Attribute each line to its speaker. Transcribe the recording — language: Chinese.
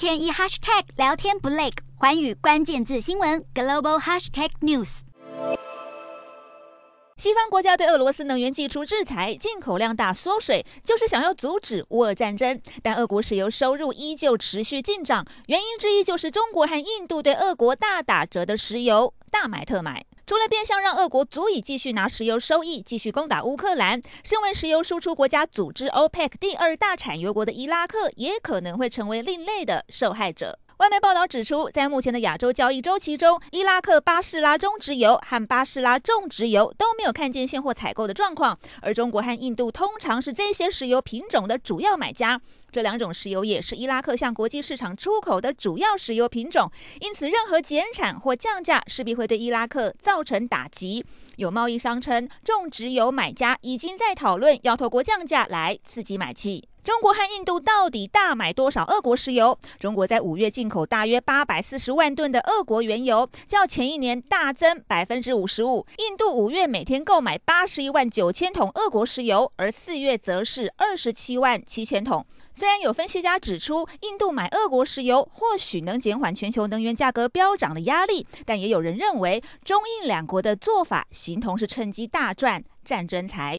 Speaker 1: 天一 hashtag 聊天不累，环宇关键字新闻 global hashtag news。
Speaker 2: 西方国家对俄罗斯能源祭出制裁，进口量大缩水，就是想要阻止乌俄战争。但俄国石油收入依旧持续进涨，原因之一就是中国和印度对俄国大打折的石油大买特买。除了变相让俄国足以继续拿石油收益，继续攻打乌克兰，身为石油输出国家组织 OPEC 第二大产油国的伊拉克，也可能会成为另类的受害者。外媒报道指出，在目前的亚洲交易周期中，伊拉克巴士拉中石油和巴士拉重植油都没有看见现货采购的状况，而中国和印度通常是这些石油品种的主要买家。这两种石油也是伊拉克向国际市场出口的主要石油品种，因此任何减产或降价势必会对伊拉克造成打击。有贸易商称，重质油买家已经在讨论要透过降价来刺激买气。中国和印度到底大买多少俄国石油？中国在五月进口大约八百四十万吨的俄国原油，较前一年大增百分之五十五。印度五月每天购买八十一万九千桶俄国石油，而四月则是二十七万七千桶。虽然有分析家指出，印度买俄国石油或许能减缓全球能源价格飙涨的压力，但也有人认为，中印两国的做法形同是趁机大赚战争财。